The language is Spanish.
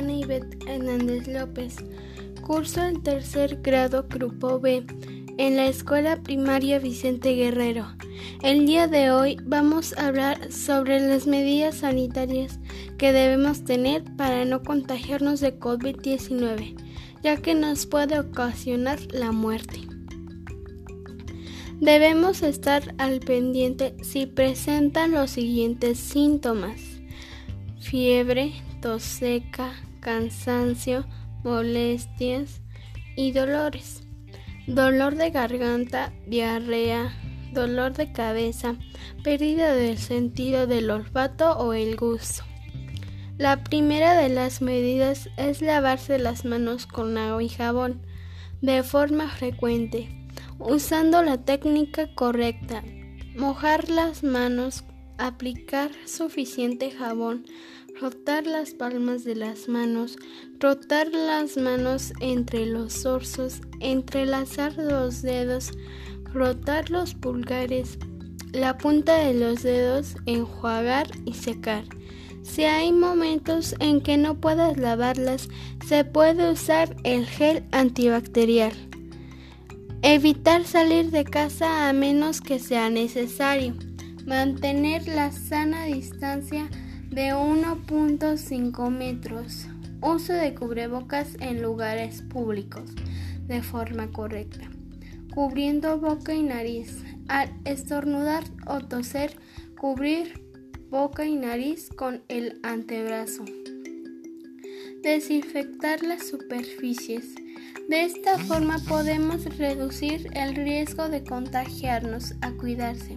Ivette Hernández López. Curso el tercer grado Grupo B en la Escuela Primaria Vicente Guerrero. El día de hoy vamos a hablar sobre las medidas sanitarias que debemos tener para no contagiarnos de COVID-19, ya que nos puede ocasionar la muerte. Debemos estar al pendiente si presentan los siguientes síntomas. Fiebre, tos seca, cansancio, molestias y dolores dolor de garganta, diarrea, dolor de cabeza, pérdida del sentido del olfato o el gusto. La primera de las medidas es lavarse las manos con agua y jabón de forma frecuente, usando la técnica correcta. Mojar las manos, aplicar suficiente jabón rotar las palmas de las manos, rotar las manos entre los orzos, entrelazar los dedos, rotar los pulgares, la punta de los dedos, enjuagar y secar. Si hay momentos en que no puedas lavarlas, se puede usar el gel antibacterial. Evitar salir de casa a menos que sea necesario. Mantener la sana distancia de 1.5 metros. Uso de cubrebocas en lugares públicos de forma correcta. Cubriendo boca y nariz. Al estornudar o toser, cubrir boca y nariz con el antebrazo. Desinfectar las superficies. De esta forma podemos reducir el riesgo de contagiarnos a cuidarse.